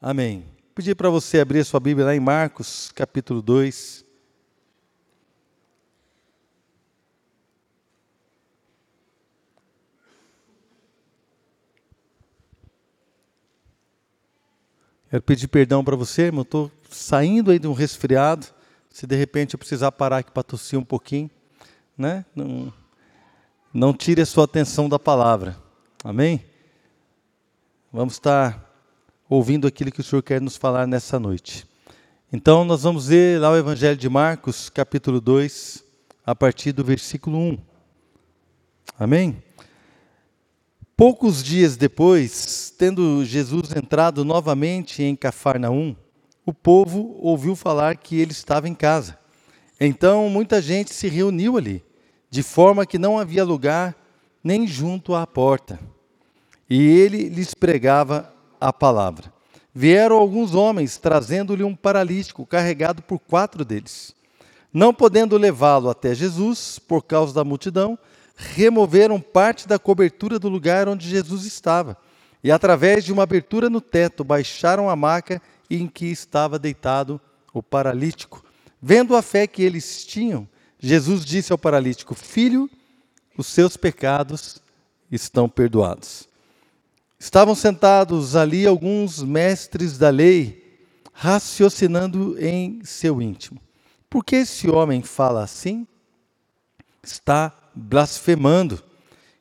Amém. Pedir para você abrir sua Bíblia lá em Marcos, capítulo 2. Quero pedir perdão para você, irmão. Estou saindo aí de um resfriado. Se de repente eu precisar parar aqui para tossir um pouquinho, né? Não, não tire a sua atenção da palavra. Amém? Vamos estar ouvindo aquilo que o Senhor quer nos falar nessa noite. Então, nós vamos ler lá o Evangelho de Marcos, capítulo 2, a partir do versículo 1. Amém? Poucos dias depois, tendo Jesus entrado novamente em Cafarnaum, o povo ouviu falar que ele estava em casa. Então, muita gente se reuniu ali, de forma que não havia lugar nem junto à porta. E ele lhes pregava a palavra. Vieram alguns homens trazendo-lhe um paralítico carregado por quatro deles. Não podendo levá-lo até Jesus, por causa da multidão, removeram parte da cobertura do lugar onde Jesus estava e, através de uma abertura no teto, baixaram a maca em que estava deitado o paralítico. Vendo a fé que eles tinham, Jesus disse ao paralítico: Filho, os seus pecados estão perdoados. Estavam sentados ali alguns mestres da lei, raciocinando em seu íntimo. Por que esse homem fala assim? Está blasfemando.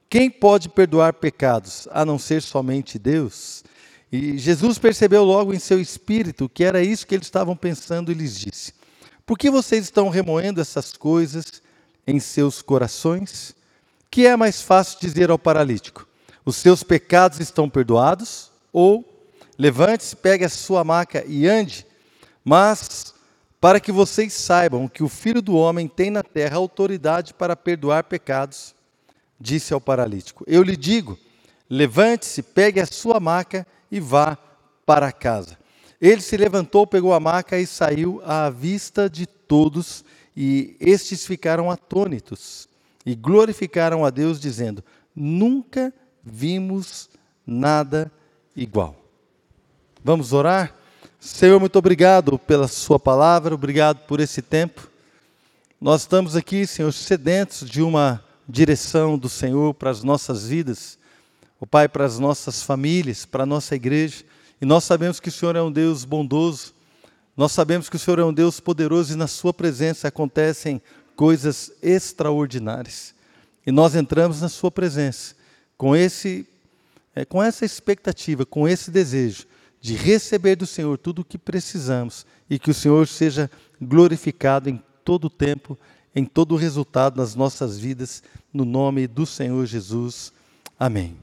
Quem pode perdoar pecados a não ser somente Deus? E Jesus percebeu logo em seu espírito que era isso que eles estavam pensando e lhes disse: Por que vocês estão remoendo essas coisas em seus corações? Que é mais fácil dizer ao paralítico: Os seus pecados estão perdoados? Ou levante-se, pegue a sua maca e ande? Mas para que vocês saibam que o Filho do Homem tem na terra autoridade para perdoar pecados, disse ao paralítico: Eu lhe digo, levante-se, pegue a sua maca e vá para casa. Ele se levantou, pegou a maca e saiu à vista de todos, e estes ficaram atônitos e glorificaram a Deus, dizendo: Nunca vimos nada igual. Vamos orar? Senhor, muito obrigado pela Sua palavra, obrigado por esse tempo. Nós estamos aqui, Senhor, sedentos de uma direção do Senhor para as nossas vidas, o Pai, para as nossas famílias, para a nossa igreja. E nós sabemos que o Senhor é um Deus bondoso, nós sabemos que o Senhor é um Deus poderoso e na Sua presença acontecem coisas extraordinárias. E nós entramos na Sua presença com, esse, é, com essa expectativa, com esse desejo de receber do Senhor tudo o que precisamos e que o Senhor seja glorificado em todo o tempo, em todo o resultado nas nossas vidas, no nome do Senhor Jesus. Amém.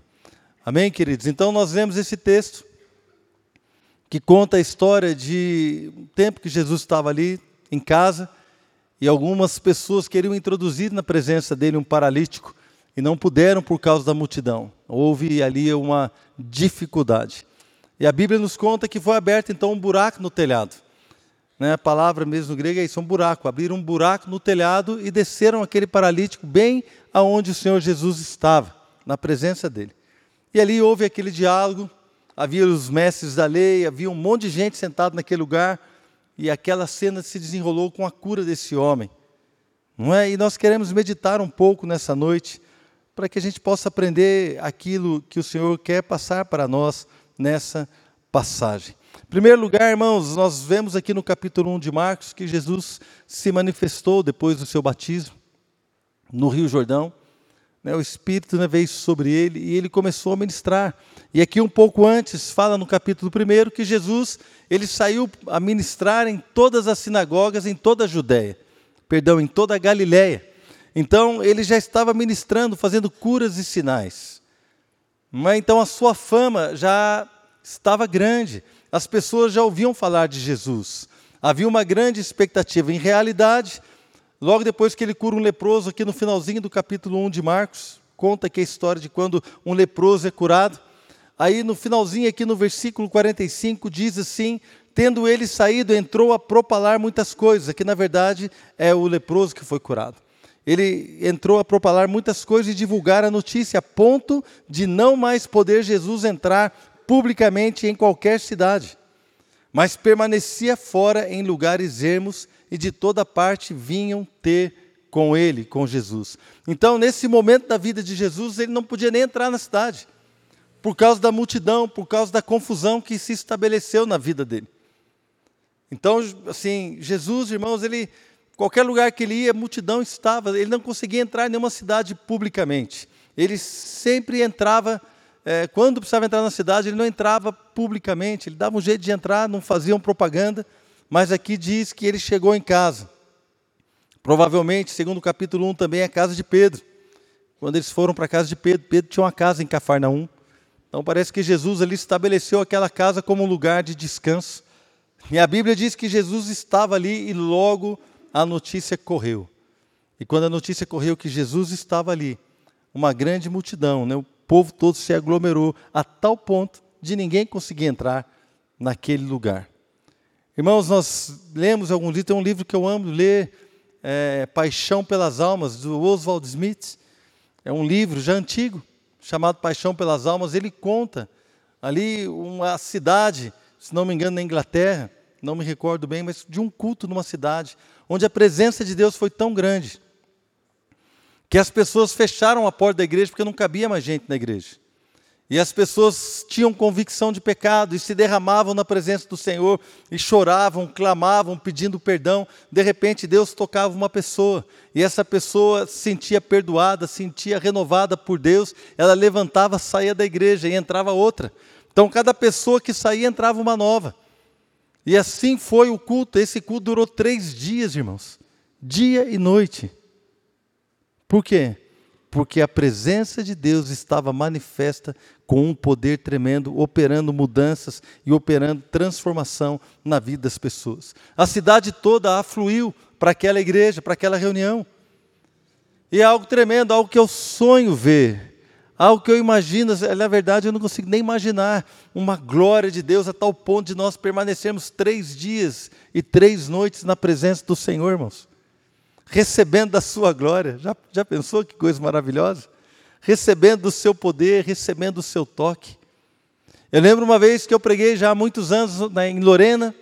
Amém, queridos? Então nós vemos esse texto que conta a história de um tempo que Jesus estava ali em casa e algumas pessoas queriam introduzir na presença dele um paralítico e não puderam por causa da multidão. Houve ali uma dificuldade. E a Bíblia nos conta que foi aberto então um buraco no telhado. Né, a palavra mesmo grega é isso, um buraco. Abriram um buraco no telhado e desceram aquele paralítico bem aonde o Senhor Jesus estava, na presença dele. E ali houve aquele diálogo, havia os mestres da lei, havia um monte de gente sentado naquele lugar, e aquela cena se desenrolou com a cura desse homem. Não é? E nós queremos meditar um pouco nessa noite, para que a gente possa aprender aquilo que o Senhor quer passar para nós nessa passagem. Em primeiro lugar, irmãos, nós vemos aqui no capítulo 1 de Marcos que Jesus se manifestou depois do seu batismo no Rio Jordão. Né, o Espírito né, veio sobre ele e ele começou a ministrar. E aqui um pouco antes, fala no capítulo 1 que Jesus ele saiu a ministrar em todas as sinagogas em toda a Judéia, perdão, em toda a Galiléia. Então ele já estava ministrando, fazendo curas e sinais. Mas então a sua fama já estava grande. As pessoas já ouviam falar de Jesus. Havia uma grande expectativa. Em realidade, logo depois que ele cura um leproso, aqui no finalzinho do capítulo 1 de Marcos, conta aqui a história de quando um leproso é curado. Aí no finalzinho, aqui no versículo 45, diz assim: Tendo ele saído, entrou a propalar muitas coisas, que na verdade é o leproso que foi curado ele entrou a propalar muitas coisas e divulgar a notícia, a ponto de não mais poder Jesus entrar publicamente em qualquer cidade. mas permanecia fora em lugares ermos e de toda parte vinham ter com ele, com Jesus. Então, nesse momento da vida de Jesus, ele não podia nem entrar na cidade, por causa da multidão, por causa da confusão que se estabeleceu na vida dele. Então, assim, Jesus, irmãos, ele qualquer lugar que ele ia, a multidão estava, ele não conseguia entrar em nenhuma cidade publicamente. Ele sempre entrava é, quando precisava entrar na cidade, ele não entrava publicamente, ele dava um jeito de entrar, não faziam propaganda, mas aqui diz que ele chegou em casa. Provavelmente, segundo o capítulo 1, também é a casa de Pedro. Quando eles foram para a casa de Pedro, Pedro tinha uma casa em Cafarnaum. Então parece que Jesus ali estabeleceu aquela casa como um lugar de descanso. E a Bíblia diz que Jesus estava ali e logo a notícia correu. E quando a notícia correu que Jesus estava ali, uma grande multidão, né? o povo todo se aglomerou a tal ponto de ninguém conseguir entrar naquele lugar. Irmãos, nós lemos algum livro, tem um livro que eu amo ler, é, Paixão pelas Almas, do Oswald Smith. É um livro já antigo, chamado Paixão pelas Almas. Ele conta ali uma cidade, se não me engano, na Inglaterra, não me recordo bem, mas de um culto numa cidade, onde a presença de Deus foi tão grande que as pessoas fecharam a porta da igreja porque não cabia mais gente na igreja. E as pessoas tinham convicção de pecado e se derramavam na presença do Senhor e choravam, clamavam, pedindo perdão. De repente, Deus tocava uma pessoa e essa pessoa se sentia perdoada, se sentia renovada por Deus. Ela levantava, saía da igreja e entrava outra. Então, cada pessoa que saía entrava uma nova. E assim foi o culto. Esse culto durou três dias, irmãos, dia e noite. Por quê? Porque a presença de Deus estava manifesta com um poder tremendo, operando mudanças e operando transformação na vida das pessoas. A cidade toda afluiu para aquela igreja, para aquela reunião. E é algo tremendo, algo que eu sonho ver, algo que eu imagino, na verdade eu não consigo nem imaginar, uma glória de Deus a tal ponto de nós permanecermos três dias e três noites na presença do Senhor, irmãos recebendo da sua glória. Já, já pensou que coisa maravilhosa? Recebendo do seu poder, recebendo do seu toque. Eu lembro uma vez que eu preguei já há muitos anos em Lorena,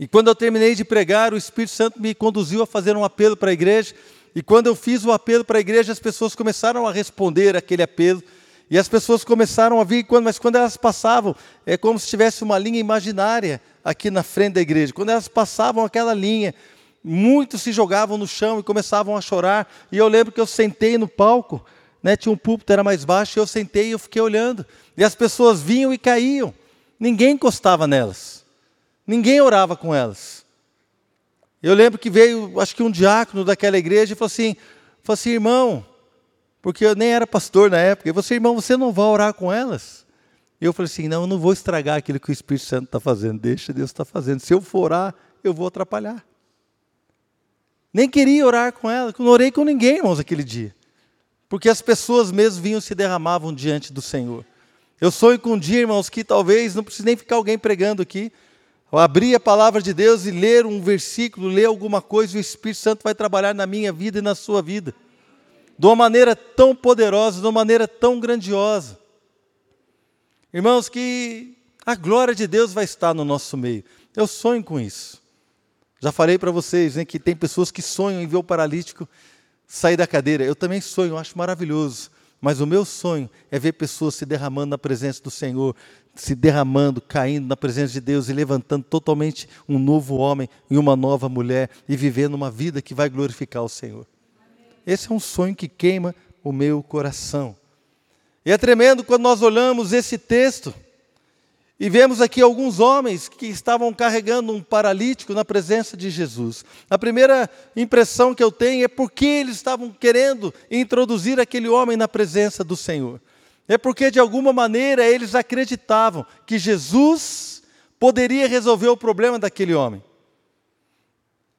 e quando eu terminei de pregar, o Espírito Santo me conduziu a fazer um apelo para a igreja, e quando eu fiz o apelo para a igreja, as pessoas começaram a responder aquele apelo, e as pessoas começaram a vir, mas quando elas passavam, é como se tivesse uma linha imaginária aqui na frente da igreja. Quando elas passavam aquela linha, muitos se jogavam no chão e começavam a chorar. E eu lembro que eu sentei no palco, né, tinha um púlpito, era mais baixo, e eu sentei e eu fiquei olhando. E as pessoas vinham e caíam. Ninguém encostava nelas. Ninguém orava com elas. Eu lembro que veio, acho que um diácono daquela igreja e falou assim, falou assim, irmão, porque eu nem era pastor na época, e você, irmão, você não vai orar com elas? E eu falei assim, não, eu não vou estragar aquilo que o Espírito Santo está fazendo, deixa Deus estar tá fazendo. Se eu for orar, eu vou atrapalhar. Nem queria orar com ela, não orei com ninguém, irmãos, aquele dia. Porque as pessoas mesmo vinham se derramavam diante do Senhor. Eu sonho com um dia, irmãos, que talvez não precise nem ficar alguém pregando aqui. Abrir a palavra de Deus e ler um versículo, ler alguma coisa, o Espírito Santo vai trabalhar na minha vida e na sua vida. De uma maneira tão poderosa, de uma maneira tão grandiosa. Irmãos, que a glória de Deus vai estar no nosso meio. Eu sonho com isso. Já falei para vocês né, que tem pessoas que sonham em ver o paralítico sair da cadeira. Eu também sonho, acho maravilhoso. Mas o meu sonho é ver pessoas se derramando na presença do Senhor, se derramando, caindo na presença de Deus e levantando totalmente um novo homem e uma nova mulher e vivendo uma vida que vai glorificar o Senhor. Esse é um sonho que queima o meu coração. E é tremendo quando nós olhamos esse texto e vemos aqui alguns homens que estavam carregando um paralítico na presença de Jesus. A primeira impressão que eu tenho é porque eles estavam querendo introduzir aquele homem na presença do Senhor. É porque, de alguma maneira, eles acreditavam que Jesus poderia resolver o problema daquele homem.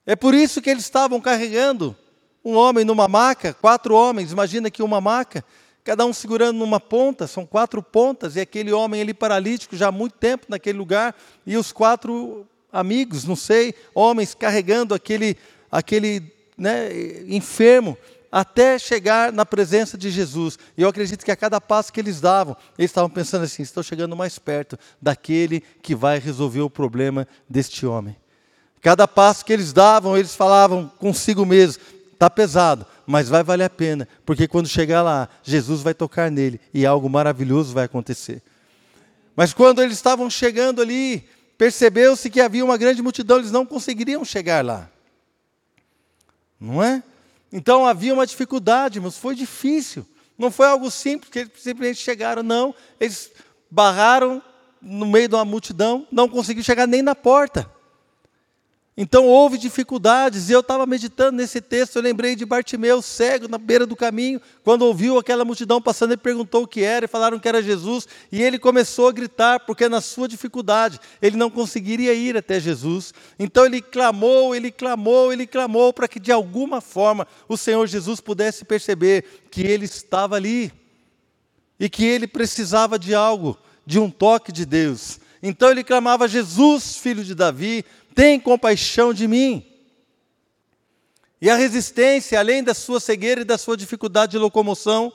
É por isso que eles estavam carregando um homem numa maca, quatro homens, imagina que uma maca, cada um segurando numa ponta, são quatro pontas, e aquele homem ali paralítico já há muito tempo naquele lugar, e os quatro amigos, não sei, homens carregando aquele, aquele né, enfermo até chegar na presença de Jesus. E eu acredito que a cada passo que eles davam, eles estavam pensando assim: estou chegando mais perto daquele que vai resolver o problema deste homem. Cada passo que eles davam, eles falavam consigo mesmo: está pesado, mas vai valer a pena, porque quando chegar lá, Jesus vai tocar nele e algo maravilhoso vai acontecer. Mas quando eles estavam chegando ali, percebeu-se que havia uma grande multidão, eles não conseguiriam chegar lá. Não é? Então havia uma dificuldade, mas foi difícil. Não foi algo simples, que eles simplesmente chegaram, não. Eles barraram no meio de uma multidão, não conseguiram chegar nem na porta. Então houve dificuldades, e eu estava meditando nesse texto, eu lembrei de Bartimeu, cego, na beira do caminho, quando ouviu aquela multidão passando, ele perguntou o que era, e falaram que era Jesus, e ele começou a gritar, porque na sua dificuldade, ele não conseguiria ir até Jesus. Então ele clamou, ele clamou, ele clamou, para que de alguma forma o Senhor Jesus pudesse perceber que ele estava ali, e que ele precisava de algo, de um toque de Deus. Então ele clamava: Jesus, filho de Davi, tem compaixão de mim. E a resistência, além da sua cegueira e da sua dificuldade de locomoção,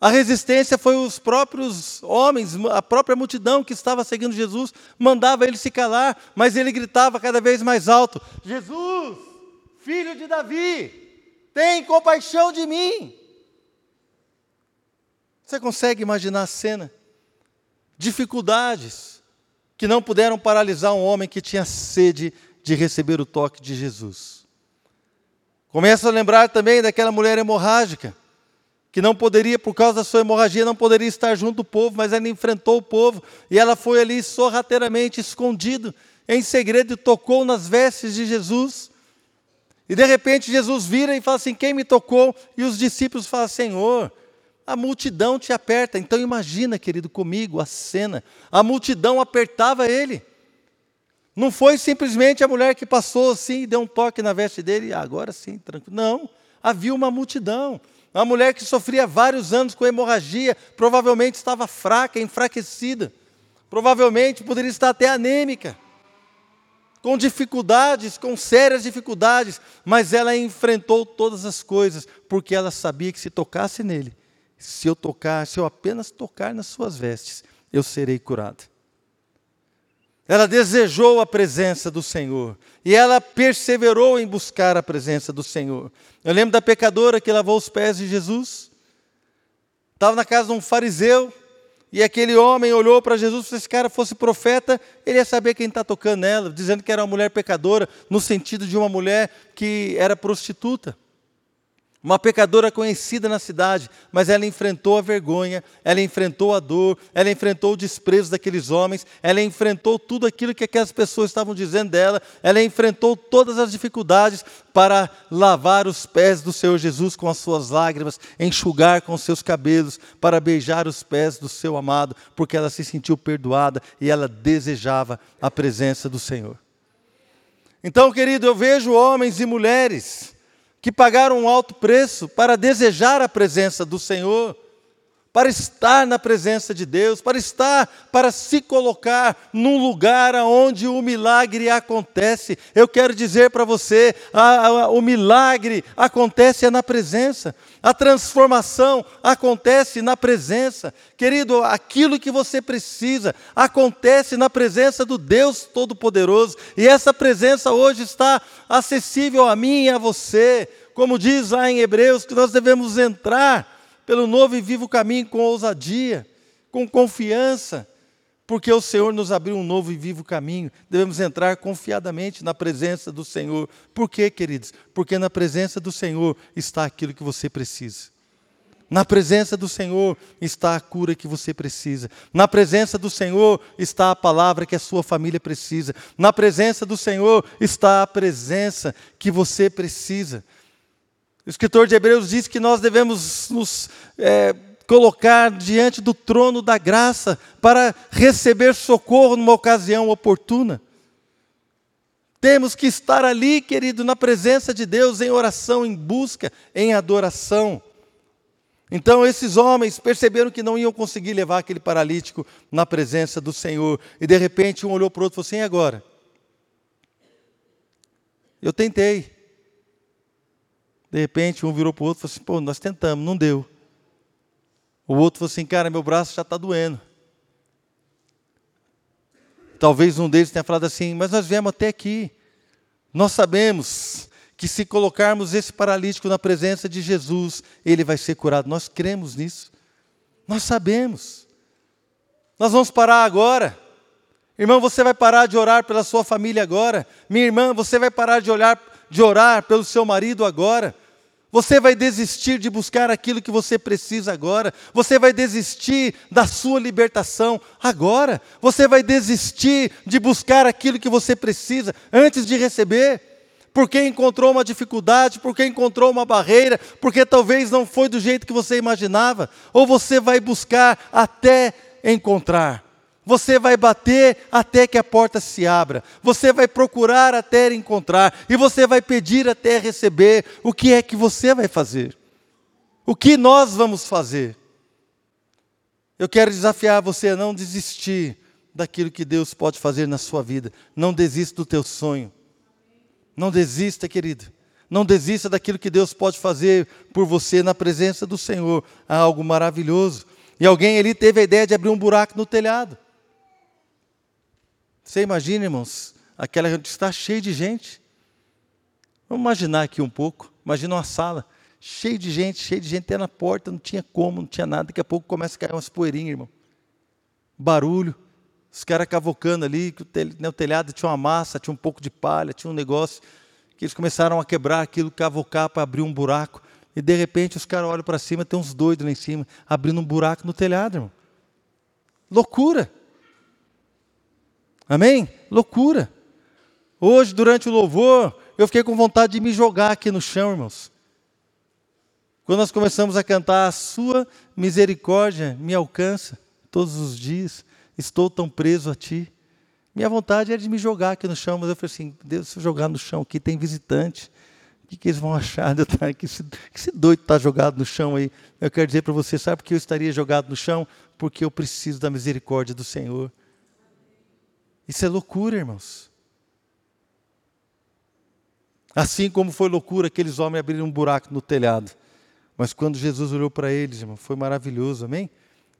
a resistência foi os próprios homens, a própria multidão que estava seguindo Jesus, mandava ele se calar, mas ele gritava cada vez mais alto: Jesus, filho de Davi, tem compaixão de mim. Você consegue imaginar a cena? Dificuldades, que não puderam paralisar um homem que tinha sede de receber o toque de Jesus. Começa a lembrar também daquela mulher hemorrágica, que não poderia, por causa da sua hemorragia, não poderia estar junto do povo, mas ela enfrentou o povo e ela foi ali sorrateiramente, escondido, em segredo, e tocou nas vestes de Jesus. E de repente Jesus vira e fala assim: Quem me tocou? E os discípulos falam: Senhor, a multidão te aperta. Então imagina, querido, comigo a cena. A multidão apertava ele. Não foi simplesmente a mulher que passou assim e deu um toque na veste dele, ah, agora sim, tranquilo. Não, havia uma multidão. Uma mulher que sofria vários anos com hemorragia, provavelmente estava fraca, enfraquecida. Provavelmente poderia estar até anêmica. Com dificuldades, com sérias dificuldades, mas ela enfrentou todas as coisas, porque ela sabia que se tocasse nele, se eu tocar, se eu apenas tocar nas suas vestes, eu serei curado. Ela desejou a presença do Senhor e ela perseverou em buscar a presença do Senhor. Eu lembro da pecadora que lavou os pés de Jesus. Estava na casa de um fariseu e aquele homem olhou para Jesus, se esse cara fosse profeta, ele ia saber quem está tocando nela, dizendo que era uma mulher pecadora, no sentido de uma mulher que era prostituta uma pecadora conhecida na cidade, mas ela enfrentou a vergonha, ela enfrentou a dor, ela enfrentou o desprezo daqueles homens, ela enfrentou tudo aquilo que aquelas pessoas estavam dizendo dela, ela enfrentou todas as dificuldades para lavar os pés do Senhor Jesus com as suas lágrimas, enxugar com os seus cabelos, para beijar os pés do seu amado, porque ela se sentiu perdoada e ela desejava a presença do Senhor. Então, querido, eu vejo homens e mulheres que pagaram um alto preço para desejar a presença do Senhor, para estar na presença de Deus, para estar, para se colocar num lugar onde o milagre acontece. Eu quero dizer para você, a, a, o milagre acontece na presença. A transformação acontece na presença. Querido, aquilo que você precisa acontece na presença do Deus Todo-Poderoso. E essa presença hoje está acessível a mim e a você. Como diz lá em Hebreus, que nós devemos entrar pelo novo e vivo caminho com ousadia, com confiança, porque o Senhor nos abriu um novo e vivo caminho. Devemos entrar confiadamente na presença do Senhor. Por quê, queridos? Porque na presença do Senhor está aquilo que você precisa. Na presença do Senhor está a cura que você precisa. Na presença do Senhor está a palavra que a sua família precisa. Na presença do Senhor está a presença que você precisa. O escritor de Hebreus diz que nós devemos nos é, colocar diante do trono da graça para receber socorro numa ocasião oportuna. Temos que estar ali, querido, na presença de Deus, em oração, em busca, em adoração. Então esses homens perceberam que não iam conseguir levar aquele paralítico na presença do Senhor. E de repente um olhou para o outro e falou assim: e agora? Eu tentei. De repente, um virou para o outro e falou assim: pô, nós tentamos, não deu. O outro falou assim: cara, meu braço já está doendo. Talvez um deles tenha falado assim: mas nós viemos até aqui. Nós sabemos que se colocarmos esse paralítico na presença de Jesus, ele vai ser curado. Nós cremos nisso. Nós sabemos. Nós vamos parar agora. Irmão, você vai parar de orar pela sua família agora. Minha irmã, você vai parar de, olhar, de orar pelo seu marido agora. Você vai desistir de buscar aquilo que você precisa agora. Você vai desistir da sua libertação agora. Você vai desistir de buscar aquilo que você precisa antes de receber. Porque encontrou uma dificuldade, porque encontrou uma barreira, porque talvez não foi do jeito que você imaginava. Ou você vai buscar até encontrar. Você vai bater até que a porta se abra. Você vai procurar até encontrar. E você vai pedir até receber. O que é que você vai fazer? O que nós vamos fazer? Eu quero desafiar você a não desistir daquilo que Deus pode fazer na sua vida. Não desista do teu sonho. Não desista, querido. Não desista daquilo que Deus pode fazer por você na presença do Senhor. Há algo maravilhoso. E alguém ali teve a ideia de abrir um buraco no telhado. Você imagina, irmãos, aquela que está cheia de gente. Vamos imaginar aqui um pouco. Imagina uma sala cheia de gente, cheia de gente até na porta, não tinha como, não tinha nada. Daqui a pouco começa a cair umas poeirinhas, irmão. Barulho. Os caras cavocando ali, que o telhado tinha uma massa, tinha um pouco de palha, tinha um negócio. Que eles começaram a quebrar aquilo, cavocar para abrir um buraco. E de repente os caras olham para cima, tem uns doidos lá em cima, abrindo um buraco no telhado, irmão. Loucura. Amém? Loucura. Hoje, durante o louvor, eu fiquei com vontade de me jogar aqui no chão, irmãos. Quando nós começamos a cantar, a sua misericórdia me alcança todos os dias, estou tão preso a ti. Minha vontade era de me jogar aqui no chão, mas eu falei assim: Deus, se eu jogar no chão aqui, tem visitante. O que, que eles vão achar de eu estar aqui? Que esse doido está jogado no chão aí. Eu quero dizer para você: sabe por que eu estaria jogado no chão? Porque eu preciso da misericórdia do Senhor. Isso é loucura, irmãos. Assim como foi loucura aqueles homens abrirem um buraco no telhado. Mas quando Jesus olhou para eles, irmão, foi maravilhoso, amém?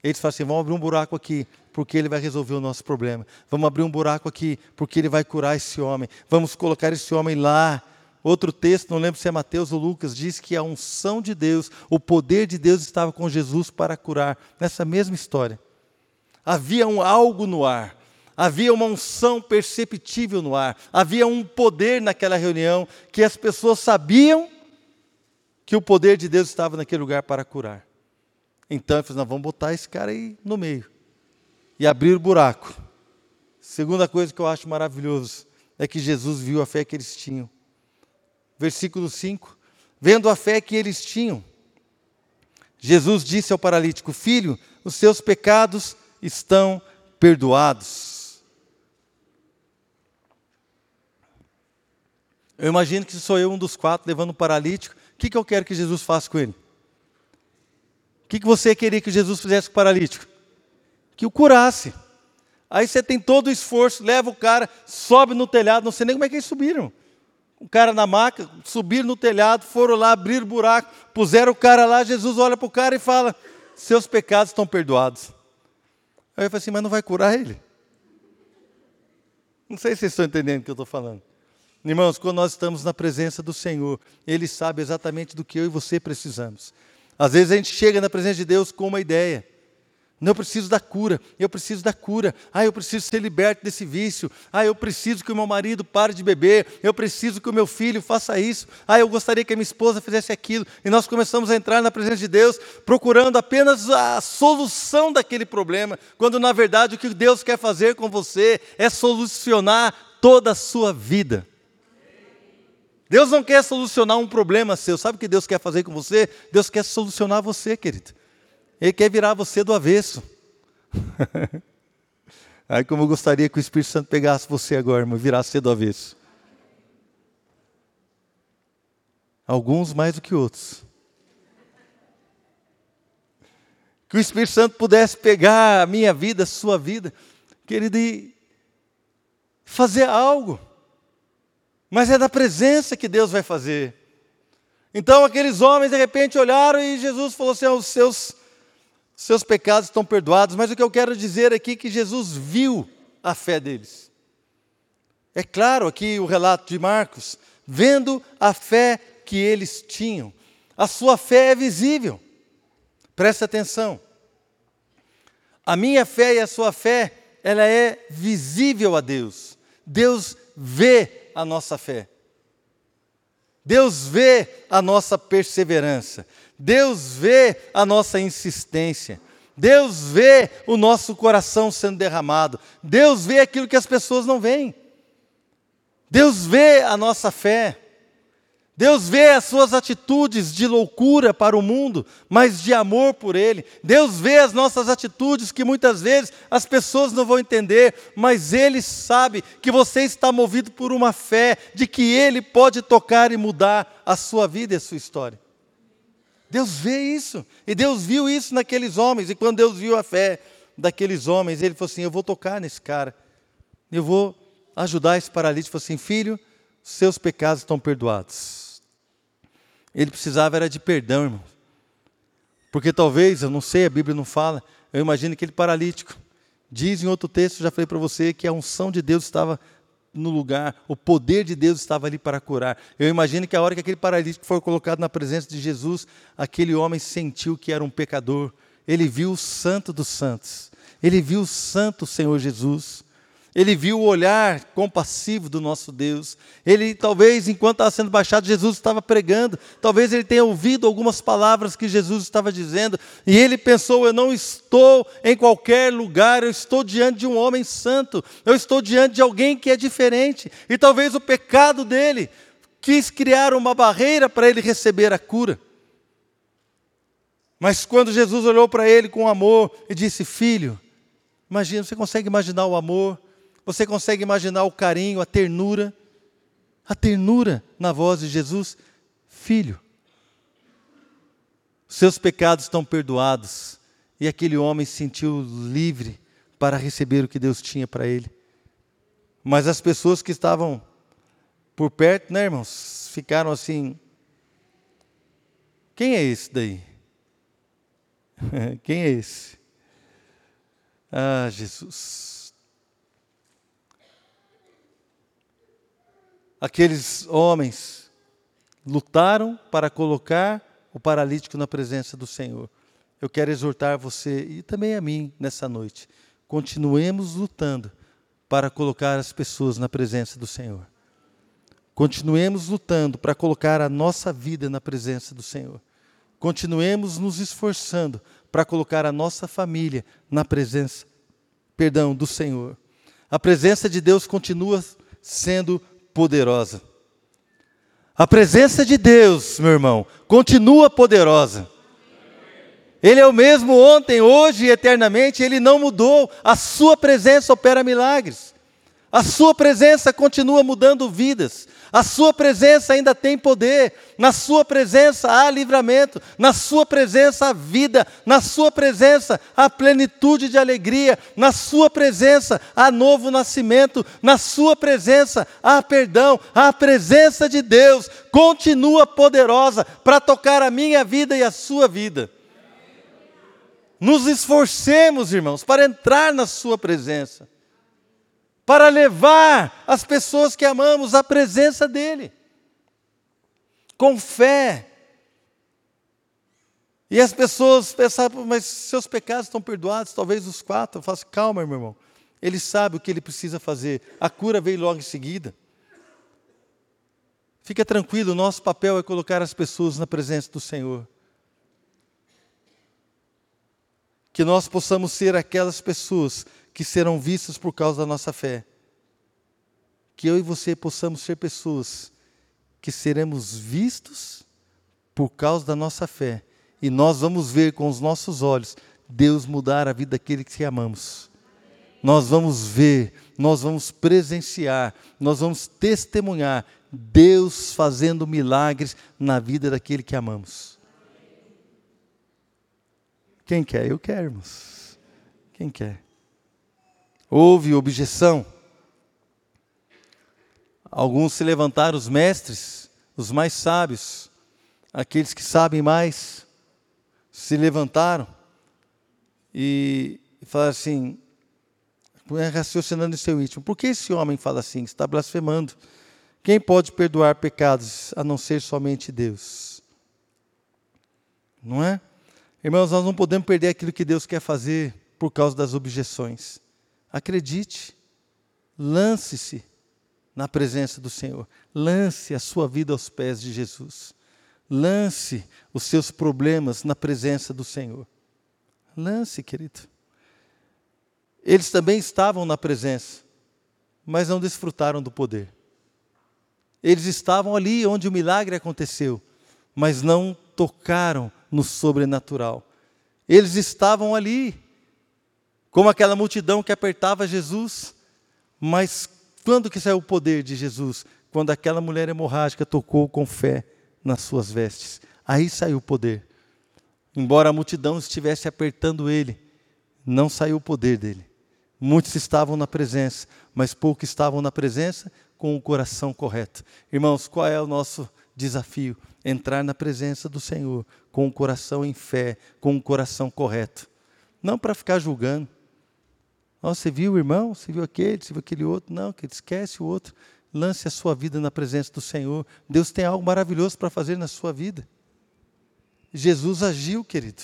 Eles falaram assim: vamos abrir um buraco aqui, porque ele vai resolver o nosso problema. Vamos abrir um buraco aqui, porque ele vai curar esse homem. Vamos colocar esse homem lá. Outro texto, não lembro se é Mateus ou Lucas, diz que a unção de Deus, o poder de Deus estava com Jesus para curar. Nessa mesma história. Havia um algo no ar havia uma unção perceptível no ar, havia um poder naquela reunião que as pessoas sabiam que o poder de Deus estava naquele lugar para curar. Então, eu falei, nós vamos botar esse cara aí no meio e abrir o buraco. Segunda coisa que eu acho maravilhoso é que Jesus viu a fé que eles tinham. Versículo 5: Vendo a fé que eles tinham, Jesus disse ao paralítico: Filho, os seus pecados estão perdoados. Eu imagino que sou eu um dos quatro levando um paralítico. O que, que eu quero que Jesus faça com ele? O que, que você queria que Jesus fizesse com o paralítico? Que o curasse. Aí você tem todo o esforço, leva o cara, sobe no telhado, não sei nem como é que eles subiram. O cara na maca, subiram no telhado, foram lá, abriram o buraco, puseram o cara lá, Jesus olha para o cara e fala: Seus pecados estão perdoados. Aí eu falei assim, mas não vai curar ele? Não sei se vocês estão entendendo o que eu estou falando. Irmãos, quando nós estamos na presença do Senhor, Ele sabe exatamente do que eu e você precisamos. Às vezes a gente chega na presença de Deus com uma ideia. Não, eu preciso da cura, eu preciso da cura. Ah, eu preciso ser liberto desse vício. Ah, eu preciso que o meu marido pare de beber. Eu preciso que o meu filho faça isso. Ah, eu gostaria que a minha esposa fizesse aquilo. E nós começamos a entrar na presença de Deus procurando apenas a solução daquele problema, quando na verdade o que Deus quer fazer com você é solucionar toda a sua vida. Deus não quer solucionar um problema seu. Sabe o que Deus quer fazer com você? Deus quer solucionar você, querido. Ele quer virar você do avesso. Aí como eu gostaria que o Espírito Santo pegasse você agora, irmão, virasse você do avesso. Alguns mais do que outros. Que o Espírito Santo pudesse pegar a minha vida, a sua vida, querido, e fazer algo. Mas é da presença que Deus vai fazer. Então aqueles homens de repente olharam e Jesus falou assim: os seus, seus pecados estão perdoados. Mas o que eu quero dizer aqui é que Jesus viu a fé deles. É claro aqui o relato de Marcos, vendo a fé que eles tinham. A sua fé é visível. Presta atenção. A minha fé e a sua fé, ela é visível a Deus. Deus vê a nossa fé. Deus vê a nossa perseverança. Deus vê a nossa insistência. Deus vê o nosso coração sendo derramado. Deus vê aquilo que as pessoas não veem. Deus vê a nossa fé. Deus vê as suas atitudes de loucura para o mundo, mas de amor por Ele. Deus vê as nossas atitudes que muitas vezes as pessoas não vão entender, mas Ele sabe que você está movido por uma fé de que Ele pode tocar e mudar a sua vida e a sua história. Deus vê isso, e Deus viu isso naqueles homens, e quando Deus viu a fé daqueles homens, Ele falou assim: Eu vou tocar nesse cara, eu vou ajudar esse paralítico. Falou assim: Filho, seus pecados estão perdoados. Ele precisava era de perdão, irmão. Porque talvez, eu não sei, a Bíblia não fala, eu imagino aquele paralítico. Diz em outro texto, já falei para você, que a unção de Deus estava no lugar, o poder de Deus estava ali para curar. Eu imagino que a hora que aquele paralítico foi colocado na presença de Jesus, aquele homem sentiu que era um pecador. Ele viu o santo dos santos. Ele viu o santo Senhor Jesus. Ele viu o olhar compassivo do nosso Deus. Ele, talvez, enquanto estava sendo baixado, Jesus estava pregando. Talvez ele tenha ouvido algumas palavras que Jesus estava dizendo. E ele pensou: Eu não estou em qualquer lugar, eu estou diante de um homem santo. Eu estou diante de alguém que é diferente. E talvez o pecado dele quis criar uma barreira para ele receber a cura. Mas quando Jesus olhou para ele com amor e disse: Filho, imagina, você consegue imaginar o amor? Você consegue imaginar o carinho, a ternura, a ternura na voz de Jesus? Filho, seus pecados estão perdoados. E aquele homem se sentiu livre para receber o que Deus tinha para ele. Mas as pessoas que estavam por perto, né, irmãos, ficaram assim: quem é esse daí? quem é esse? Ah, Jesus. Aqueles homens lutaram para colocar o paralítico na presença do Senhor. Eu quero exortar você e também a mim nessa noite. Continuemos lutando para colocar as pessoas na presença do Senhor. Continuemos lutando para colocar a nossa vida na presença do Senhor. Continuemos nos esforçando para colocar a nossa família na presença, perdão, do Senhor. A presença de Deus continua sendo poderosa. A presença de Deus, meu irmão, continua poderosa. Ele é o mesmo ontem, hoje e eternamente, ele não mudou. A sua presença opera milagres. A sua presença continua mudando vidas. A sua presença ainda tem poder, na sua presença há livramento, na sua presença há vida, na sua presença há plenitude de alegria, na sua presença há novo nascimento, na sua presença há perdão. A presença de Deus continua poderosa para tocar a minha vida e a sua vida. Nos esforcemos, irmãos, para entrar na sua presença para levar as pessoas que amamos à presença dEle, com fé. E as pessoas pensavam, mas seus pecados estão perdoados, talvez os quatro. Eu assim, calma, meu irmão. Ele sabe o que ele precisa fazer. A cura veio logo em seguida. Fica tranquilo, o nosso papel é colocar as pessoas na presença do Senhor. Que nós possamos ser aquelas pessoas que serão vistas por causa da nossa fé. Que eu e você possamos ser pessoas que seremos vistos por causa da nossa fé. E nós vamos ver com os nossos olhos Deus mudar a vida daquele que amamos. Nós vamos ver, nós vamos presenciar, nós vamos testemunhar Deus fazendo milagres na vida daquele que amamos. Quem quer? Eu quero, irmãos. Quem quer? Houve objeção. Alguns se levantaram, os mestres, os mais sábios, aqueles que sabem mais se levantaram e falaram assim, raciocinando em seu íntimo, por que esse homem fala assim? Está blasfemando. Quem pode perdoar pecados a não ser somente Deus? Não é? Irmãos, nós não podemos perder aquilo que Deus quer fazer por causa das objeções. Acredite, lance-se na presença do Senhor, lance a sua vida aos pés de Jesus. Lance os seus problemas na presença do Senhor. Lance, querido. Eles também estavam na presença, mas não desfrutaram do poder. Eles estavam ali onde o milagre aconteceu, mas não tocaram no sobrenatural. Eles estavam ali, como aquela multidão que apertava Jesus, mas quando que saiu o poder de Jesus? Quando aquela mulher hemorrágica tocou com fé nas suas vestes. Aí saiu o poder. Embora a multidão estivesse apertando ele, não saiu o poder dele. Muitos estavam na presença, mas poucos estavam na presença com o coração correto. Irmãos, qual é o nosso desafio? Entrar na presença do Senhor com o coração em fé, com o coração correto. Não para ficar julgando. Oh, você viu o irmão? Você viu aquele? Você viu aquele outro? Não, que esquece o outro. Lance a sua vida na presença do Senhor. Deus tem algo maravilhoso para fazer na sua vida. Jesus agiu, querido.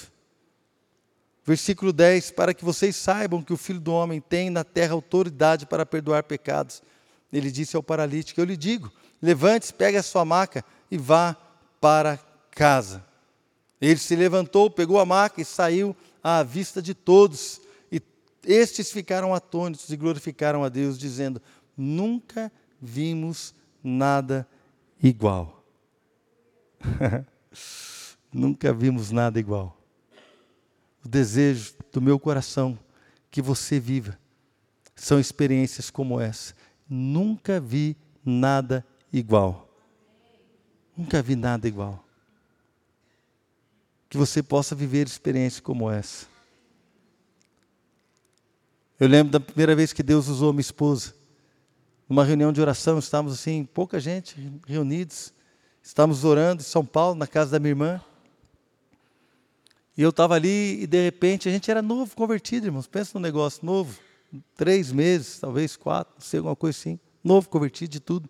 Versículo 10: Para que vocês saibam que o Filho do Homem tem na terra autoridade para perdoar pecados. Ele disse ao paralítico: Eu lhe digo, levante-se, pegue a sua maca e vá para casa. Ele se levantou, pegou a maca e saiu à vista de todos. Estes ficaram atônitos e glorificaram a Deus, dizendo: Nunca vimos nada igual. Nunca vimos nada igual. O desejo do meu coração que você viva são experiências como essa. Nunca vi nada igual. Nunca vi nada igual. Que você possa viver experiências como essa. Eu lembro da primeira vez que Deus usou minha esposa numa reunião de oração, estávamos assim, pouca gente reunidos, estávamos orando em São Paulo, na casa da minha irmã. E eu estava ali e de repente a gente era novo, convertido, irmãos. Pensa num negócio novo, três meses, talvez quatro, não sei, alguma coisa assim. Novo, convertido de tudo.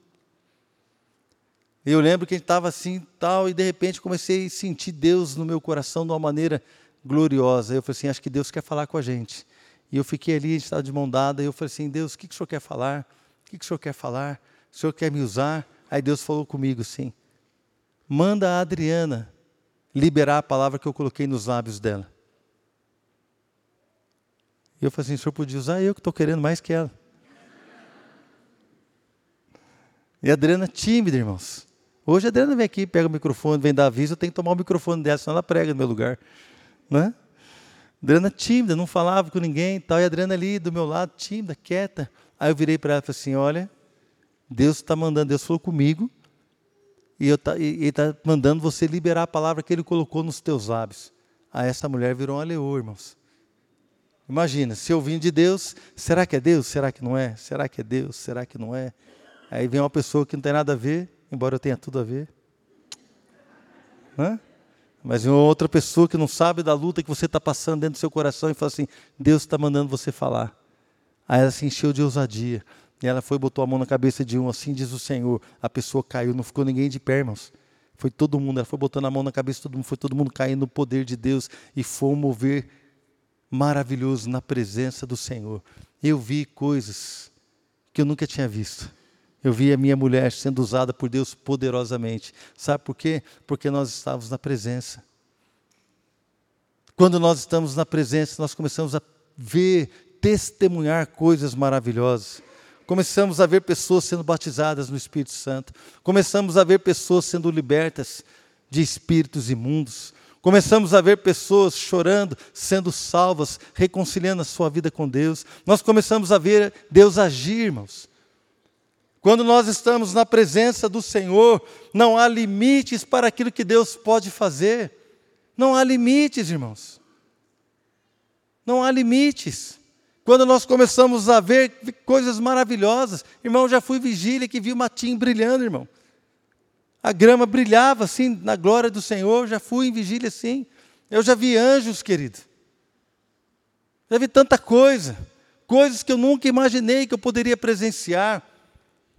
E eu lembro que a gente estava assim tal, e de repente comecei a sentir Deus no meu coração de uma maneira gloriosa. Eu falei assim: acho que Deus quer falar com a gente. E eu fiquei ali, a gente estava de mão dada, e eu falei assim: Deus, o que, que o senhor quer falar? O que o senhor quer falar? O senhor quer me usar? Aí Deus falou comigo assim: manda a Adriana liberar a palavra que eu coloquei nos lábios dela. E eu falei assim: o senhor podia usar eu que estou querendo mais que ela. E a Adriana tímida, irmãos. Hoje a Adriana vem aqui, pega o microfone, vem dar aviso, eu tenho que tomar o microfone dela, senão ela prega no meu lugar. Né? Adriana tímida, não falava com ninguém e tal. E a Adriana ali do meu lado, tímida, quieta. Aí eu virei para ela e falei assim: Olha, Deus está mandando, Deus falou comigo, e tá, Ele está mandando você liberar a palavra que Ele colocou nos teus lábios. Aí essa mulher virou uma leoa, irmãos. Imagina, se eu vim de Deus, será que é Deus? Será que não é? Será que é Deus? Será que não é? Aí vem uma pessoa que não tem nada a ver, embora eu tenha tudo a ver. Hã? Mas vem outra pessoa que não sabe da luta que você está passando dentro do seu coração e fala assim: Deus está mandando você falar. Aí ela se encheu de ousadia. E ela foi, botou a mão na cabeça de um, assim diz o Senhor. A pessoa caiu, não ficou ninguém de pé, irmãos. Foi todo mundo, ela foi botando a mão na cabeça de todo mundo, foi todo mundo caindo no poder de Deus. E foi um mover maravilhoso na presença do Senhor. Eu vi coisas que eu nunca tinha visto. Eu vi a minha mulher sendo usada por Deus poderosamente. Sabe por quê? Porque nós estávamos na presença. Quando nós estamos na presença, nós começamos a ver testemunhar coisas maravilhosas. Começamos a ver pessoas sendo batizadas no Espírito Santo. Começamos a ver pessoas sendo libertas de espíritos imundos. Começamos a ver pessoas chorando, sendo salvas, reconciliando a sua vida com Deus. Nós começamos a ver Deus agir, irmãos. Quando nós estamos na presença do Senhor, não há limites para aquilo que Deus pode fazer. Não há limites, irmãos. Não há limites. Quando nós começamos a ver coisas maravilhosas, irmão, já fui vigília que vi o matinho brilhando, irmão. A grama brilhava assim na glória do Senhor. Já fui em vigília assim. Eu já vi anjos, querido. Já vi tanta coisa. Coisas que eu nunca imaginei que eu poderia presenciar.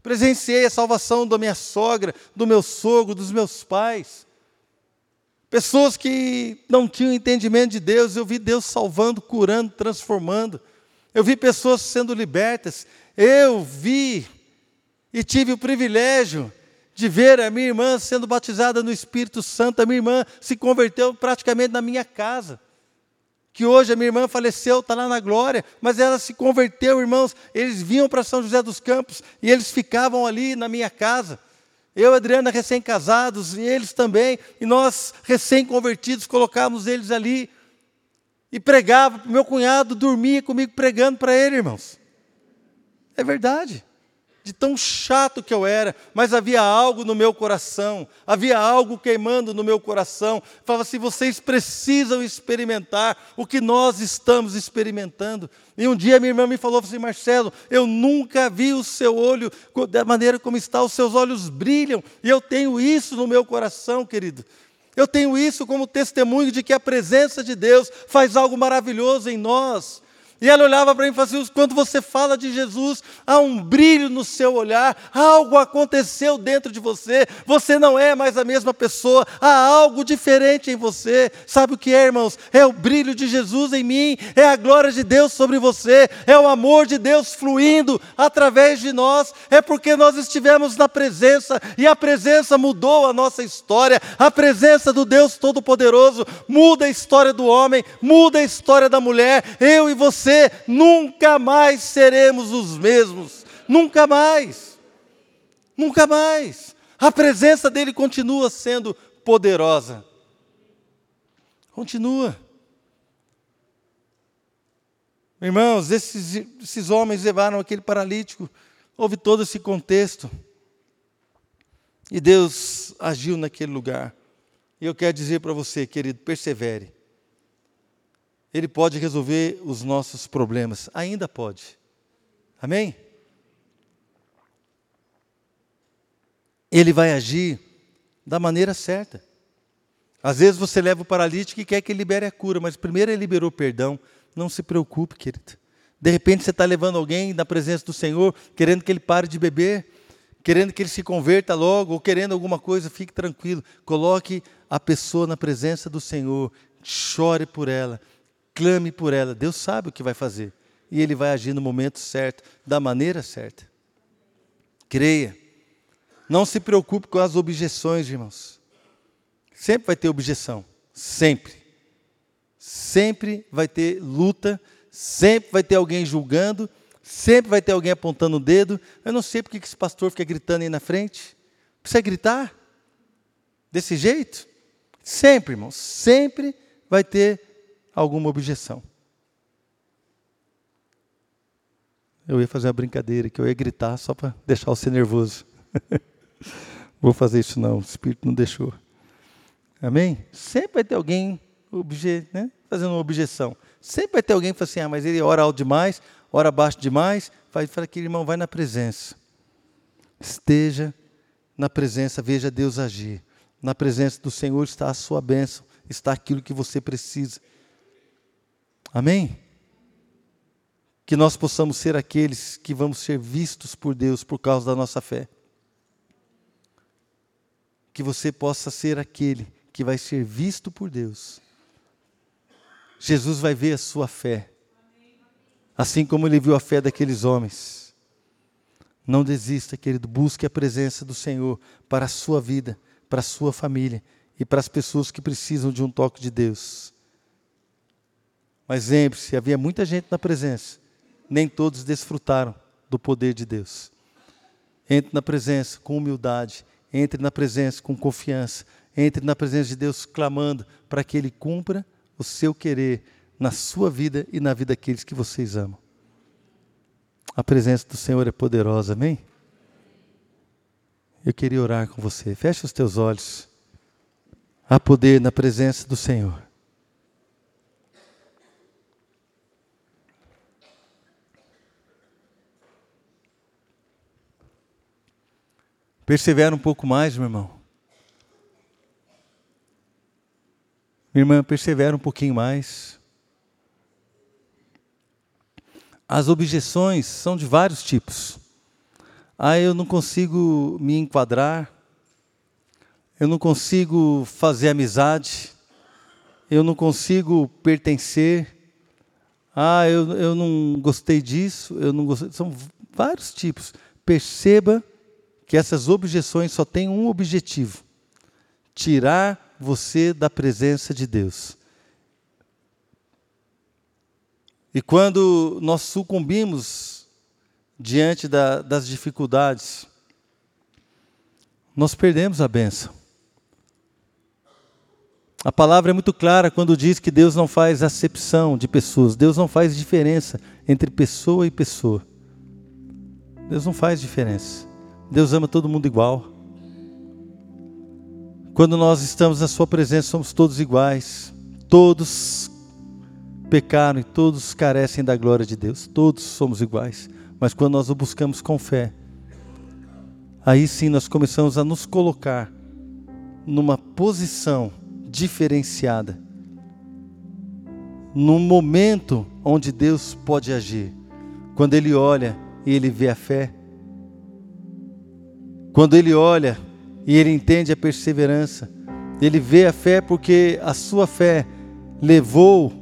Presenciei a salvação da minha sogra, do meu sogro, dos meus pais. Pessoas que não tinham entendimento de Deus, eu vi Deus salvando, curando, transformando. Eu vi pessoas sendo libertas. Eu vi e tive o privilégio de ver a minha irmã sendo batizada no Espírito Santo. A minha irmã se converteu praticamente na minha casa. Que hoje a minha irmã faleceu, está lá na glória, mas ela se converteu, irmãos. Eles vinham para São José dos Campos e eles ficavam ali na minha casa. Eu e Adriana, recém-casados, e eles também, e nós, recém-convertidos, colocávamos eles ali e pregava. Meu cunhado dormia comigo pregando para ele, irmãos. É verdade de tão chato que eu era, mas havia algo no meu coração, havia algo queimando no meu coração. Falava assim: vocês precisam experimentar o que nós estamos experimentando. E um dia minha irmã me falou assim: Marcelo, eu nunca vi o seu olho da maneira como está, os seus olhos brilham, e eu tenho isso no meu coração, querido. Eu tenho isso como testemunho de que a presença de Deus faz algo maravilhoso em nós. E ela olhava para mim e falava assim: quando você fala de Jesus, há um brilho no seu olhar, algo aconteceu dentro de você, você não é mais a mesma pessoa, há algo diferente em você. Sabe o que é, irmãos? É o brilho de Jesus em mim, é a glória de Deus sobre você, é o amor de Deus fluindo através de nós, é porque nós estivemos na presença e a presença mudou a nossa história, a presença do Deus Todo-Poderoso muda a história do homem, muda a história da mulher, eu e você você, nunca mais seremos os mesmos. Nunca mais. Nunca mais. A presença dele continua sendo poderosa. Continua. Irmãos, esses, esses homens levaram aquele paralítico, houve todo esse contexto. E Deus agiu naquele lugar. E eu quero dizer para você, querido, persevere. Ele pode resolver os nossos problemas. Ainda pode. Amém? Ele vai agir da maneira certa. Às vezes você leva o paralítico e quer que ele libere a cura, mas primeiro ele liberou perdão. Não se preocupe, querido. De repente você está levando alguém na presença do Senhor, querendo que ele pare de beber, querendo que ele se converta logo, ou querendo alguma coisa, fique tranquilo. Coloque a pessoa na presença do Senhor, chore por ela, clame por ela. Deus sabe o que vai fazer. E Ele vai agir no momento certo, da maneira certa. Creia. Não se preocupe com as objeções, irmãos. Sempre vai ter objeção. Sempre. Sempre vai ter luta. Sempre vai ter alguém julgando. Sempre vai ter alguém apontando o dedo. Eu não sei porque que esse pastor fica gritando aí na frente. Precisa gritar? Desse jeito? Sempre, irmãos. Sempre vai ter alguma objeção. Eu ia fazer uma brincadeira que eu ia gritar só para deixar você nervoso. Vou fazer isso não, o Espírito não deixou. Amém? Sempre vai ter alguém obje, né, fazendo uma objeção. Sempre vai ter alguém que fala assim, ah, mas ele ora alto demais, ora baixo demais. Vai falar que irmão, vai na presença. Esteja na presença, veja Deus agir. Na presença do Senhor está a sua bênção, está aquilo que você precisa. Amém? Que nós possamos ser aqueles que vamos ser vistos por Deus por causa da nossa fé. Que você possa ser aquele que vai ser visto por Deus. Jesus vai ver a sua fé, assim como ele viu a fé daqueles homens. Não desista, querido, busque a presença do Senhor para a sua vida, para a sua família e para as pessoas que precisam de um toque de Deus. Mas lembre-se, havia muita gente na presença, nem todos desfrutaram do poder de Deus. Entre na presença com humildade, entre na presença com confiança, entre na presença de Deus clamando para que Ele cumpra o seu querer na sua vida e na vida daqueles que vocês amam. A presença do Senhor é poderosa, amém? Eu queria orar com você. Feche os teus olhos. Há poder na presença do Senhor. Persevera um pouco mais, meu irmão. Minha irmã, persevera um pouquinho mais. As objeções são de vários tipos. Ah, eu não consigo me enquadrar, eu não consigo fazer amizade, eu não consigo pertencer, ah, eu, eu não gostei disso, eu não gostei. São vários tipos. Perceba que essas objeções só têm um objetivo: tirar você da presença de Deus. E quando nós sucumbimos diante da, das dificuldades, nós perdemos a benção. A palavra é muito clara quando diz que Deus não faz acepção de pessoas, Deus não faz diferença entre pessoa e pessoa. Deus não faz diferença. Deus ama todo mundo igual. Quando nós estamos na Sua presença, somos todos iguais. Todos pecaram e todos carecem da glória de Deus. Todos somos iguais. Mas quando nós o buscamos com fé, aí sim nós começamos a nos colocar numa posição diferenciada. No momento onde Deus pode agir, quando Ele olha e Ele vê a fé, quando Ele olha e Ele entende a perseverança, Ele vê a fé porque a sua fé levou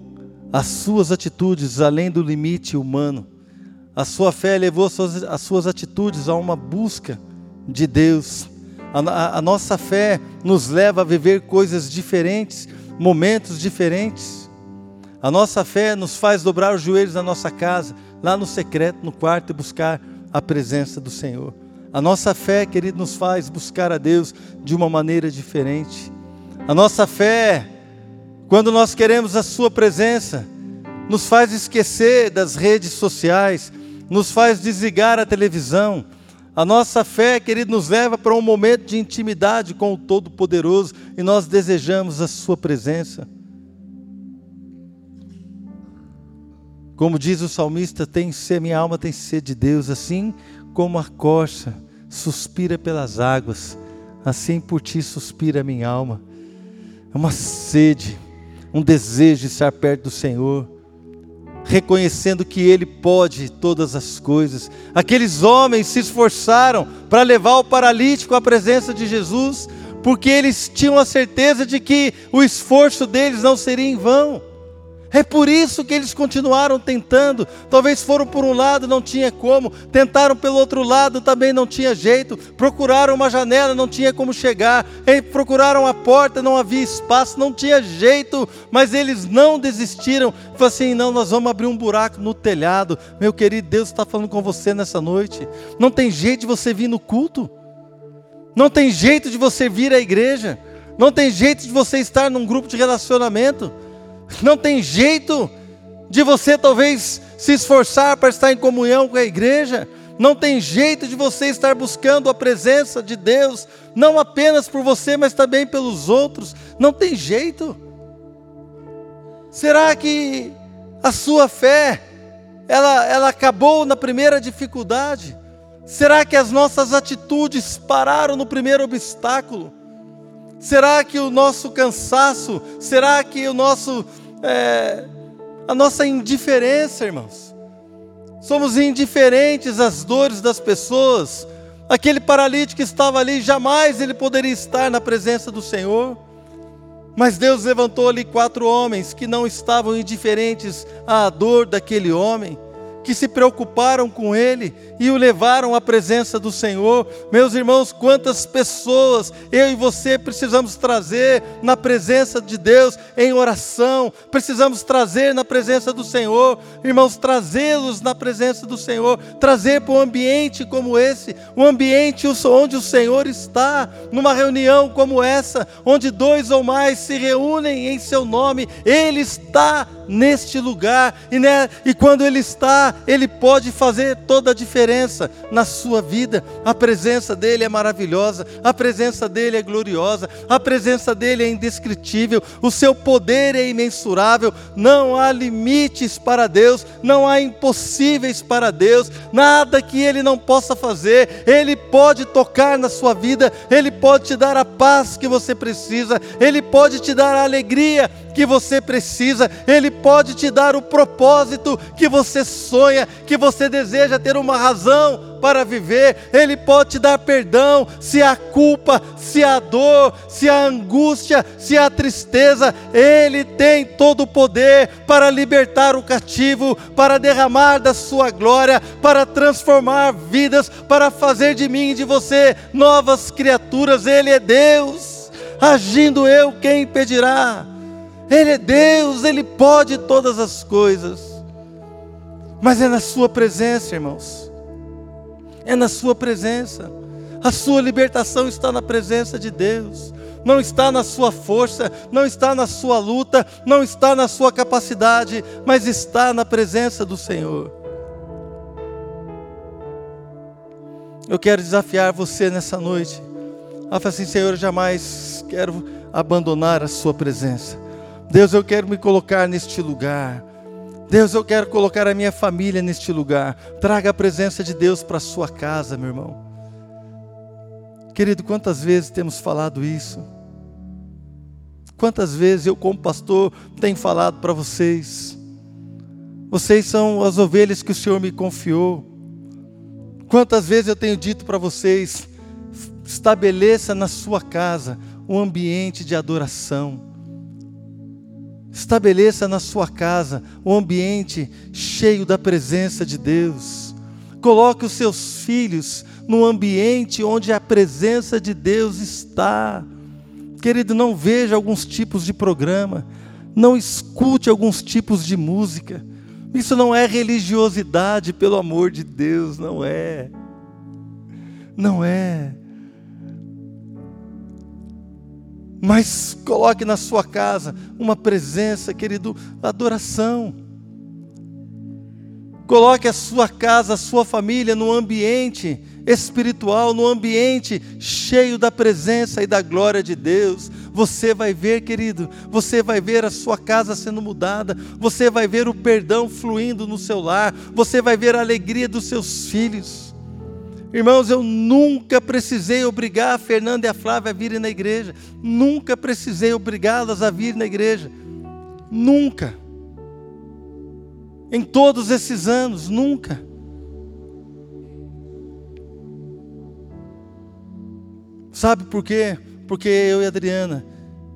as suas atitudes além do limite humano, a sua fé levou as suas, as suas atitudes a uma busca de Deus a, a, a nossa fé nos leva a viver coisas diferentes, momentos diferentes. A nossa fé nos faz dobrar os joelhos na nossa casa, lá no secreto, no quarto, e buscar a presença do Senhor. A nossa fé, querido, nos faz buscar a Deus de uma maneira diferente. A nossa fé, quando nós queremos a Sua presença, nos faz esquecer das redes sociais, nos faz desligar a televisão, a nossa fé, querido, nos leva para um momento de intimidade com o Todo-Poderoso e nós desejamos a Sua presença. Como diz o salmista, tem sede, minha alma tem sede de Deus, assim como a corça suspira pelas águas, assim por ti suspira a minha alma. É uma sede, um desejo de estar perto do Senhor reconhecendo que Ele pode todas as coisas. Aqueles homens se esforçaram para levar o paralítico à presença de Jesus, porque eles tinham a certeza de que o esforço deles não seria em vão. É por isso que eles continuaram tentando. Talvez foram por um lado, não tinha como. Tentaram pelo outro lado, também não tinha jeito. Procuraram uma janela, não tinha como chegar. Procuraram a porta, não havia espaço, não tinha jeito. Mas eles não desistiram. Falaram assim: não, nós vamos abrir um buraco no telhado. Meu querido, Deus está falando com você nessa noite. Não tem jeito de você vir no culto. Não tem jeito de você vir à igreja. Não tem jeito de você estar num grupo de relacionamento. Não tem jeito de você talvez se esforçar para estar em comunhão com a igreja. Não tem jeito de você estar buscando a presença de Deus, não apenas por você, mas também pelos outros. Não tem jeito. Será que a sua fé ela, ela acabou na primeira dificuldade? Será que as nossas atitudes pararam no primeiro obstáculo? Será que o nosso cansaço, será que o nosso, é, a nossa indiferença, irmãos? Somos indiferentes às dores das pessoas. Aquele paralítico estava ali, jamais ele poderia estar na presença do Senhor. Mas Deus levantou ali quatro homens que não estavam indiferentes à dor daquele homem que se preocuparam com ele e o levaram à presença do Senhor. Meus irmãos, quantas pessoas eu e você precisamos trazer na presença de Deus em oração, precisamos trazer na presença do Senhor, irmãos, trazê-los na presença do Senhor, trazer para um ambiente como esse, um ambiente onde o Senhor está, numa reunião como essa, onde dois ou mais se reúnem em seu nome, Ele está neste lugar, e, né, e quando Ele está, Ele pode fazer toda a diferença na sua vida. A presença dEle é maravilhosa, a presença dEle é gloriosa, a presença dEle é indescritível, o seu poder é imensurável, não há limites para Deus, não há impossíveis para Deus, nada que Ele não possa fazer, Ele pode tocar na sua vida, Ele pode te dar a paz que você precisa, Ele pode te dar a alegria que você precisa, Ele pode te dar o propósito que você sonha, que você deseja ter uma razão para viver, Ele pode te dar perdão se há culpa, se há dor, se há angústia, se há tristeza, Ele tem todo o poder para libertar o cativo, para derramar da sua glória, para transformar vidas, para fazer de mim e de você novas criaturas, Ele é Deus, agindo eu, quem impedirá? Ele é Deus, Ele pode todas as coisas. Mas é na Sua presença, irmãos. É na Sua presença. A sua libertação está na presença de Deus. Não está na sua força, não está na sua luta, não está na sua capacidade, mas está na presença do Senhor. Eu quero desafiar você nessa noite a assim: Senhor, eu jamais quero abandonar a Sua presença. Deus, eu quero me colocar neste lugar. Deus, eu quero colocar a minha família neste lugar. Traga a presença de Deus para a sua casa, meu irmão. Querido, quantas vezes temos falado isso? Quantas vezes eu, como pastor, tenho falado para vocês? Vocês são as ovelhas que o Senhor me confiou. Quantas vezes eu tenho dito para vocês: estabeleça na sua casa um ambiente de adoração Estabeleça na sua casa um ambiente cheio da presença de Deus. Coloque os seus filhos num ambiente onde a presença de Deus está. Querido, não veja alguns tipos de programa, não escute alguns tipos de música. Isso não é religiosidade, pelo amor de Deus, não é. Não é. Mas coloque na sua casa uma presença, querido, adoração. Coloque a sua casa, a sua família num ambiente espiritual, num ambiente cheio da presença e da glória de Deus. Você vai ver, querido, você vai ver a sua casa sendo mudada, você vai ver o perdão fluindo no seu lar, você vai ver a alegria dos seus filhos. Irmãos, eu nunca precisei obrigar a Fernanda e a Flávia a virem na igreja. Nunca precisei obrigá-las a vir na igreja. Nunca. Em todos esses anos, nunca. Sabe por quê? Porque eu e a Adriana,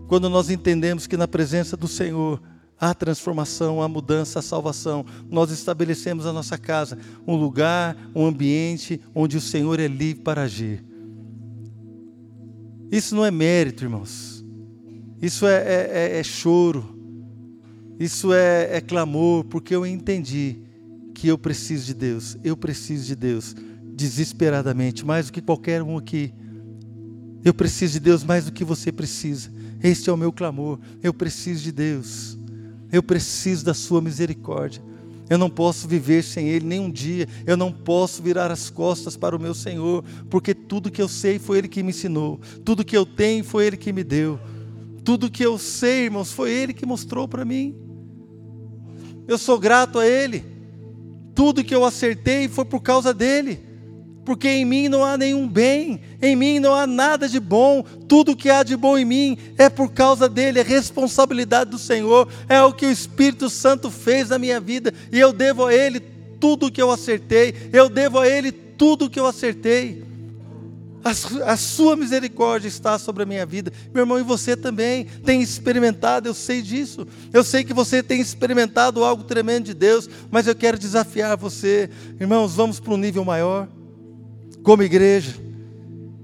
quando nós entendemos que na presença do Senhor a transformação, a mudança, a salvação. Nós estabelecemos a nossa casa um lugar, um ambiente onde o Senhor é livre para agir. Isso não é mérito, irmãos. Isso é, é, é, é choro. Isso é, é clamor, porque eu entendi que eu preciso de Deus. Eu preciso de Deus desesperadamente, mais do que qualquer um aqui. Eu preciso de Deus mais do que você precisa. Este é o meu clamor. Eu preciso de Deus. Eu preciso da Sua misericórdia. Eu não posso viver sem Ele nem um dia. Eu não posso virar as costas para o meu Senhor, porque tudo que eu sei foi Ele que me ensinou. Tudo que eu tenho foi Ele que me deu. Tudo que eu sei, irmãos, foi Ele que mostrou para mim. Eu sou grato a Ele. Tudo que eu acertei foi por causa dEle porque em mim não há nenhum bem, em mim não há nada de bom, tudo que há de bom em mim é por causa dele, é responsabilidade do Senhor, é o que o Espírito Santo fez na minha vida, e eu devo a Ele tudo que eu acertei, eu devo a Ele tudo que eu acertei. A, sua misericórdia está sobre a minha vida. Meu irmão, e você também tem experimentado, eu sei disso. Eu sei que você tem experimentado algo tremendo de Deus, mas eu quero desafiar você. Irmãos, vamos para um nível maior como igreja,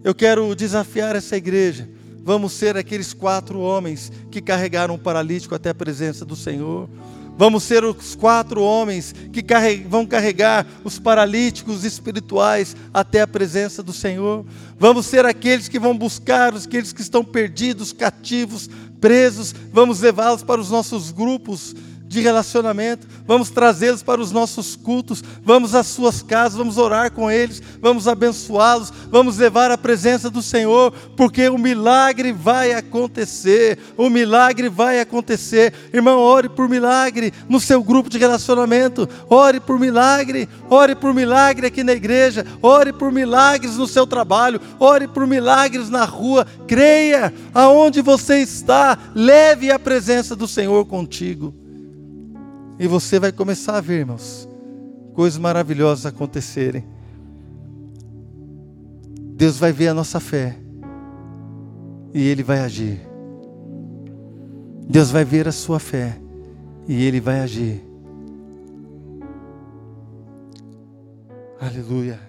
eu quero desafiar essa igreja. Vamos ser aqueles quatro homens que carregaram o paralítico até a presença do Senhor. Vamos ser os quatro homens que vão carregar os paralíticos espirituais até a presença do Senhor. Vamos ser aqueles que vão buscar aqueles que estão perdidos, cativos, presos. Vamos levá-los para os nossos grupos de relacionamento, vamos trazê-los para os nossos cultos, vamos às suas casas, vamos orar com eles, vamos abençoá-los, vamos levar a presença do Senhor, porque o milagre vai acontecer, o milagre vai acontecer. Irmão, ore por milagre no seu grupo de relacionamento, ore por milagre, ore por milagre aqui na igreja, ore por milagres no seu trabalho, ore por milagres na rua, creia, aonde você está, leve a presença do Senhor contigo. E você vai começar a ver, irmãos, coisas maravilhosas acontecerem. Deus vai ver a nossa fé e Ele vai agir. Deus vai ver a sua fé e Ele vai agir. Aleluia.